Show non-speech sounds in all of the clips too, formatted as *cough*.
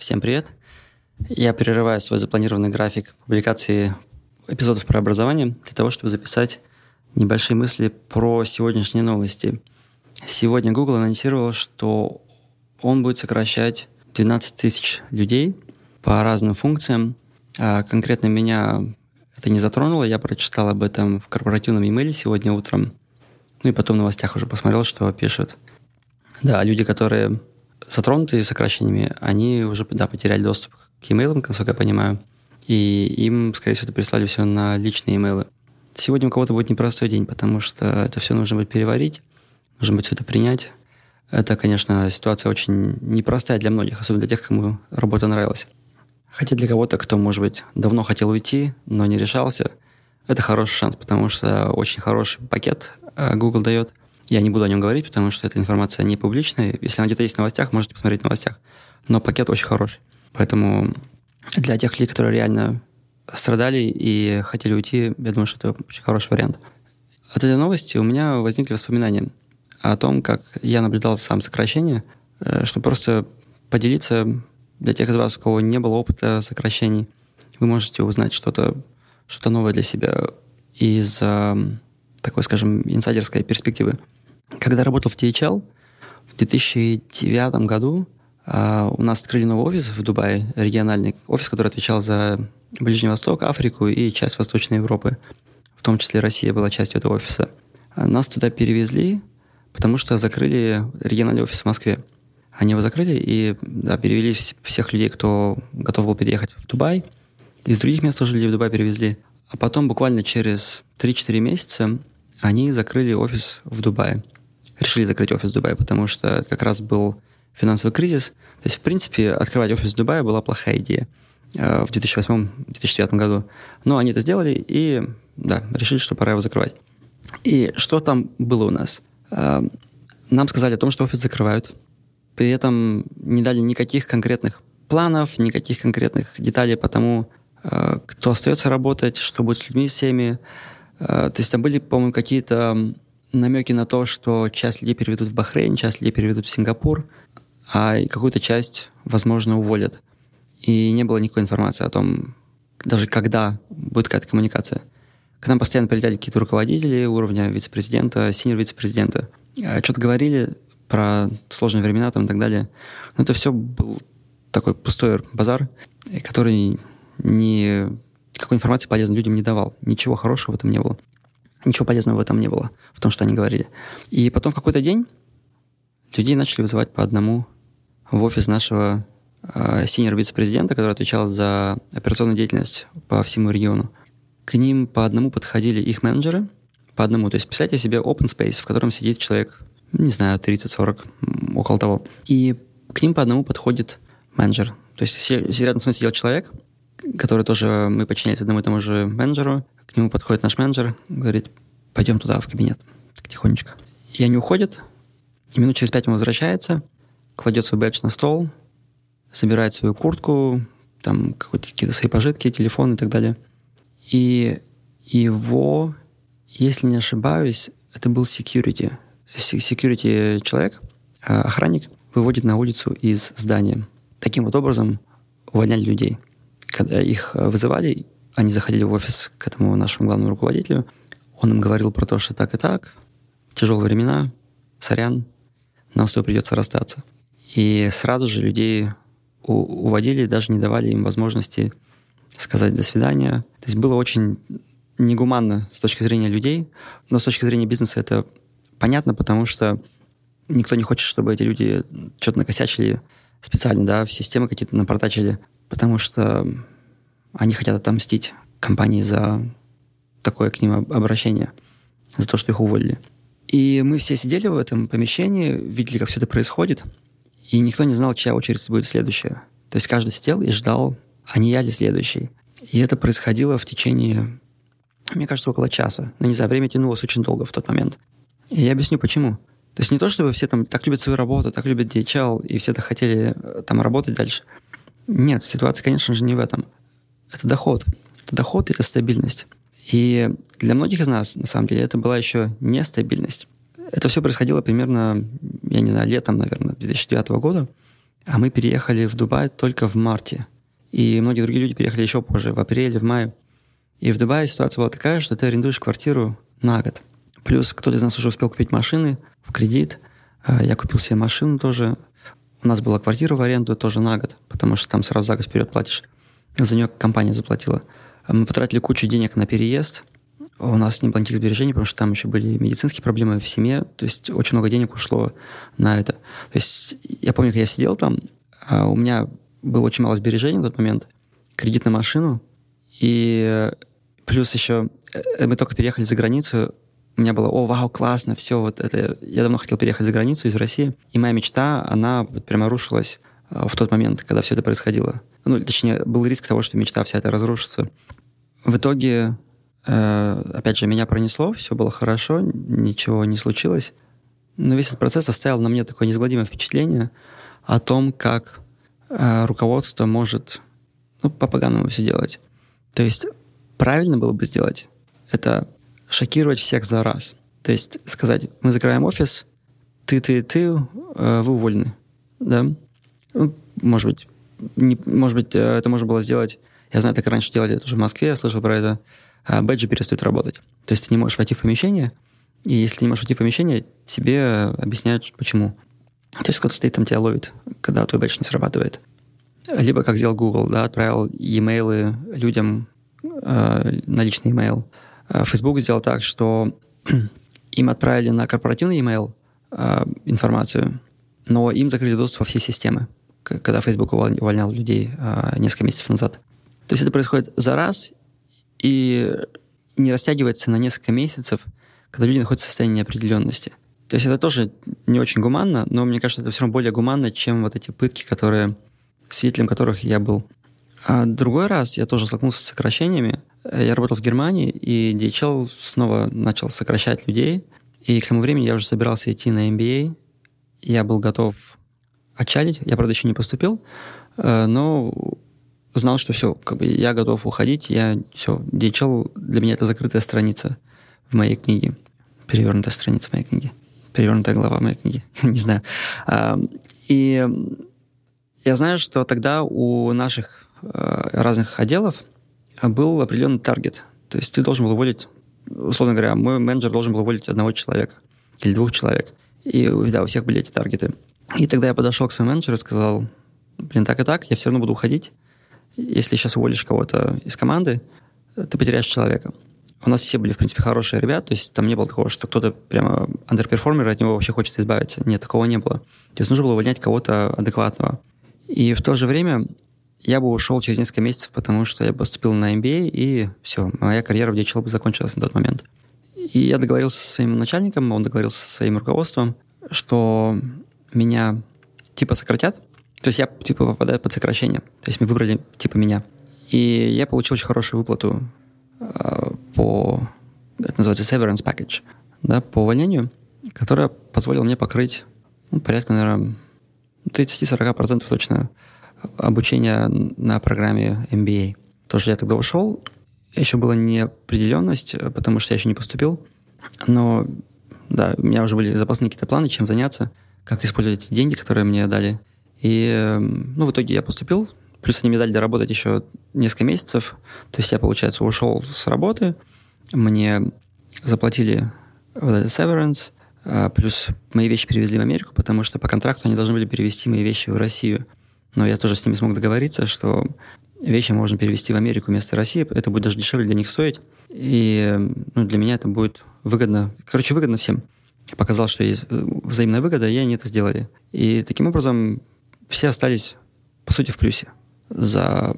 Всем привет. Я прерываю свой запланированный график публикации эпизодов про образование для того, чтобы записать небольшие мысли про сегодняшние новости. Сегодня Google анонсировал, что он будет сокращать 12 тысяч людей по разным функциям. А конкретно меня это не затронуло. Я прочитал об этом в корпоративном имейле сегодня утром. Ну и потом в новостях уже посмотрел, что пишут. Да, люди, которые затронутые сокращениями, они уже да, потеряли доступ к имейлам, насколько я понимаю. И им, скорее всего, это прислали все на личные имейлы. Сегодня у кого-то будет непростой день, потому что это все нужно будет переварить, нужно будет все это принять. Это, конечно, ситуация очень непростая для многих, особенно для тех, кому работа нравилась. Хотя для кого-то, кто, может быть, давно хотел уйти, но не решался, это хороший шанс, потому что очень хороший пакет э, Google дает. Я не буду о нем говорить, потому что эта информация не публичная. Если она где-то есть в новостях, можете посмотреть в новостях. Но пакет очень хороший. Поэтому для тех людей, которые реально страдали и хотели уйти, я думаю, что это очень хороший вариант. От этой новости у меня возникли воспоминания о том, как я наблюдал сам сокращение, э, чтобы просто поделиться для тех из вас, у кого не было опыта сокращений, вы можете узнать что-то что новое для себя из э, такой, скажем, инсайдерской перспективы. Когда работал в THL в 2009 году, э, у нас открыли новый офис в Дубае, региональный офис, который отвечал за Ближний Восток, Африку и часть Восточной Европы. В том числе Россия была частью этого офиса. Нас туда перевезли, потому что закрыли региональный офис в Москве. Они его закрыли и да, перевели всех людей, кто готов был переехать в Дубай. Из других мест тоже людей в Дубай перевезли. А потом буквально через 3-4 месяца они закрыли офис в Дубае. Решили закрыть офис в Дубае, потому что как раз был финансовый кризис. То есть, в принципе, открывать офис в Дубае была плохая идея э, в 2008-2009 году. Но они это сделали и да, решили, что пора его закрывать. И что там было у нас? Э, нам сказали о том, что офис закрывают. При этом не дали никаких конкретных планов, никаких конкретных деталей по тому, э, кто остается работать, что будет с людьми всеми. Э, то есть там были, по-моему, какие-то намеки на то, что часть людей переведут в Бахрейн, часть людей переведут в Сингапур, а какую-то часть, возможно, уволят. И не было никакой информации о том, даже когда будет какая-то коммуникация. К нам постоянно прилетали какие-то руководители уровня вице-президента, синер вице-президента. Э, что-то говорили, про сложные времена там и так далее. Но это все был такой пустой базар, который ни никакой информации полезной людям не давал. Ничего хорошего в этом не было. Ничего полезного в этом не было, в том, что они говорили. И потом в какой-то день людей начали вызывать по одному в офис нашего э, синер вице-президента, который отвечал за операционную деятельность по всему региону. К ним по одному подходили их менеджеры, по одному. То есть представьте себе open space, в котором сидит человек не знаю, 30-40, около того. И к ним по одному подходит менеджер. То есть рядом с мной сидел человек, который тоже, мы подчинялись одному и тому же менеджеру, к нему подходит наш менеджер, говорит, пойдем туда, в кабинет, так тихонечко. И они уходят, и минут через пять он возвращается, кладет свой бэдж на стол, собирает свою куртку, там какие-то свои пожитки, телефон и так далее. И его, если не ошибаюсь, это был security security человек, а, охранник, выводит на улицу из здания. Таким вот образом увольняли людей. Когда их а, вызывали, они заходили в офис к этому нашему главному руководителю, он им говорил про то, что так и так, тяжелые времена, сорян, нам с тобой придется расстаться. И сразу же людей уводили, даже не давали им возможности сказать «до свидания». То есть было очень негуманно с точки зрения людей, но с точки зрения бизнеса это понятно, потому что никто не хочет, чтобы эти люди что-то накосячили специально, да, в системы какие-то напортачили, потому что они хотят отомстить компании за такое к ним обращение, за то, что их уволили. И мы все сидели в этом помещении, видели, как все это происходит, и никто не знал, чья очередь будет следующая. То есть каждый сидел и ждал, а не я ли следующий. И это происходило в течение, мне кажется, около часа. Но не знаю, время тянулось очень долго в тот момент. И я объясню, почему. То есть не то, чтобы все там так любят свою работу, так любят DHL, и все так хотели э, там работать дальше. Нет, ситуация, конечно же, не в этом. Это доход. Это доход, это стабильность. И для многих из нас, на самом деле, это была еще нестабильность. Это все происходило примерно, я не знаю, летом, наверное, 2009 года. а мы переехали в Дубай только в марте. И многие другие люди переехали еще позже, в апреле, в мае. И в Дубае ситуация была такая, что ты арендуешь квартиру на год. Плюс кто-то из нас уже успел купить машины в кредит. А, я купил себе машину тоже. У нас была квартира в аренду тоже на год, потому что там сразу за год вперед платишь. За нее компания заплатила. Мы потратили кучу денег на переезд. У нас не было никаких сбережений, потому что там еще были медицинские проблемы в семье. То есть очень много денег ушло на это. То есть я помню, когда я сидел там, а, у меня было очень мало сбережений в тот момент. Кредит на машину. И плюс еще э, мы только переехали за границу. У меня было, о, вау, классно, все, вот это... Я давно хотел переехать за границу из России. И моя мечта, она прямо рушилась а, в тот момент, когда все это происходило. Ну, точнее, был риск того, что мечта вся эта разрушится. В итоге Э, опять же, меня пронесло, все было хорошо, ничего не случилось. Но весь этот процесс оставил на мне такое неизгладимое впечатление о том, как э, руководство может ну, по-поганому все делать. То есть правильно было бы сделать это шокировать всех за раз. То есть сказать, мы закрываем офис, ты, ты, ты, э, вы уволены. Да? Ну, может быть, не, может быть, э, это можно было сделать. Я знаю, так раньше делали это уже в Москве, я слышал про это. А бэджи перестают работать. То есть ты не можешь войти в помещение, и если ты не можешь войти в помещение, тебе объясняют, почему. То есть кто-то стоит там, тебя ловит, когда твой бэдж не срабатывает. Либо, как сделал Google, да, отправил e-mail людям э, на личный e-mail. А Facebook сделал так, что *clears throat* им отправили на корпоративный e-mail э, информацию, но им закрыли доступ во все системы, когда Facebook увольнял людей э, несколько месяцев назад. То есть это происходит за раз, и не растягивается на несколько месяцев, когда люди находятся в состоянии неопределенности. То есть это тоже не очень гуманно, но мне кажется, это все равно более гуманно, чем вот эти пытки, которые, свидетелем которых я был. А другой раз я тоже столкнулся с сокращениями. Я работал в Германии, и DHL снова начал сокращать людей. И к тому времени я уже собирался идти на MBA. Я был готов отчалить. Я, правда, еще не поступил, э, но знал, что все, как бы я готов уходить, я все, DHL для меня это закрытая страница в моей книге, перевернутая страница моей книги, перевернутая глава моей книги, *laughs* не знаю. И я знаю, что тогда у наших э, разных отделов был определенный таргет. То есть ты должен был уволить, условно говоря, мой менеджер должен был уволить одного человека или двух человек. И да, у всех были эти таргеты. И тогда я подошел к своему менеджеру и сказал, блин, так и так, я все равно буду уходить если сейчас уволишь кого-то из команды, ты потеряешь человека. У нас все были, в принципе, хорошие ребята, то есть там не было такого, что кто-то прямо underperformer, от него вообще хочет избавиться. Нет, такого не было. То есть нужно было увольнять кого-то адекватного. И в то же время я бы ушел через несколько месяцев, потому что я поступил на MBA, и все, моя карьера в DHL бы закончилась на тот момент. И я договорился со своим начальником, он договорился со своим руководством, что меня типа сократят, то есть я, типа, попадаю под сокращение. То есть мы выбрали, типа, меня. И я получил очень хорошую выплату э, по, это называется severance package, да, по увольнению, которая позволила мне покрыть ну, порядка, наверное, 30-40% точно обучения на программе MBA. Тоже я тогда ушел. Еще была неопределенность, потому что я еще не поступил. Но, да, у меня уже были запасные какие-то планы, чем заняться, как использовать эти деньги, которые мне дали. И, эм, ну, в итоге я поступил, плюс они мне дали доработать еще несколько месяцев. То есть я, получается, ушел с работы, мне заплатили вот этот severance, а, плюс мои вещи перевезли в Америку, потому что по контракту они должны были перевести мои вещи в Россию. Но я тоже с ними смог договориться, что вещи можно перевести в Америку вместо России, это будет даже дешевле для них стоить. И ну, для меня это будет выгодно. Короче, выгодно всем. Я показал, что есть взаимная выгода, и они это сделали. И таким образом все остались, по сути, в плюсе за,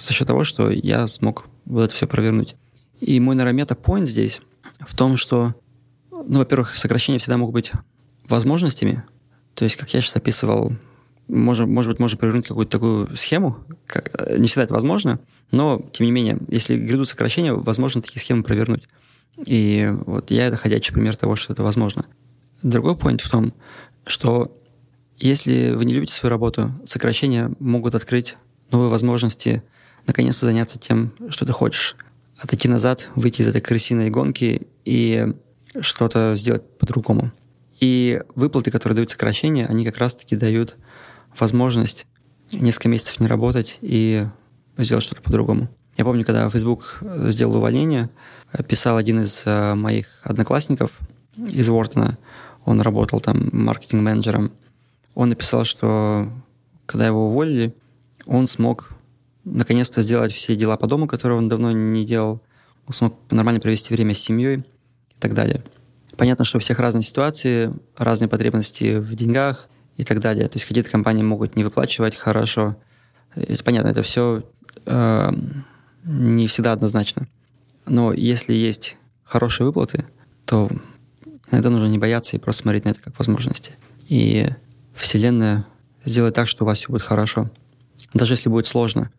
за счет того, что я смог вот это все провернуть. И мой, наверное, мета-поинт здесь в том, что, ну, во-первых, сокращения всегда могут быть возможностями. То есть, как я сейчас описывал, может, может быть, можно провернуть какую-то такую схему. Как, не всегда это возможно, но, тем не менее, если грядут сокращения, возможно такие схемы провернуть. И вот я это ходячий пример того, что это возможно. Другой point в том, что если вы не любите свою работу, сокращения могут открыть новые возможности наконец-то заняться тем, что ты хочешь. Отойти назад, выйти из этой крысиной гонки и что-то сделать по-другому. И выплаты, которые дают сокращения, они как раз-таки дают возможность несколько месяцев не работать и сделать что-то по-другому. Я помню, когда Facebook сделал увольнение, писал один из э, моих одноклассников из Вортона, он работал там маркетинг-менеджером, он написал, что когда его уволили, он смог наконец-то сделать все дела по дому, которые он давно не делал, он смог нормально провести время с семьей и так далее. Понятно, что у всех разные ситуации, разные потребности в деньгах и так далее. То есть какие-то компании могут не выплачивать хорошо. Это понятно, это все э, не всегда однозначно. Но если есть хорошие выплаты, то иногда нужно не бояться и просто смотреть на это как возможности. И Вселенная сделает так, что у вас все будет хорошо. Даже если будет сложно,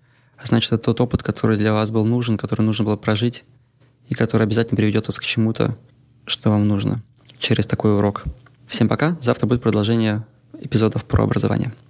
значит, это тот опыт, который для вас был нужен, который нужно было прожить, и который обязательно приведет вас к чему-то, что вам нужно через такой урок. Всем пока. Завтра будет продолжение эпизодов про образование.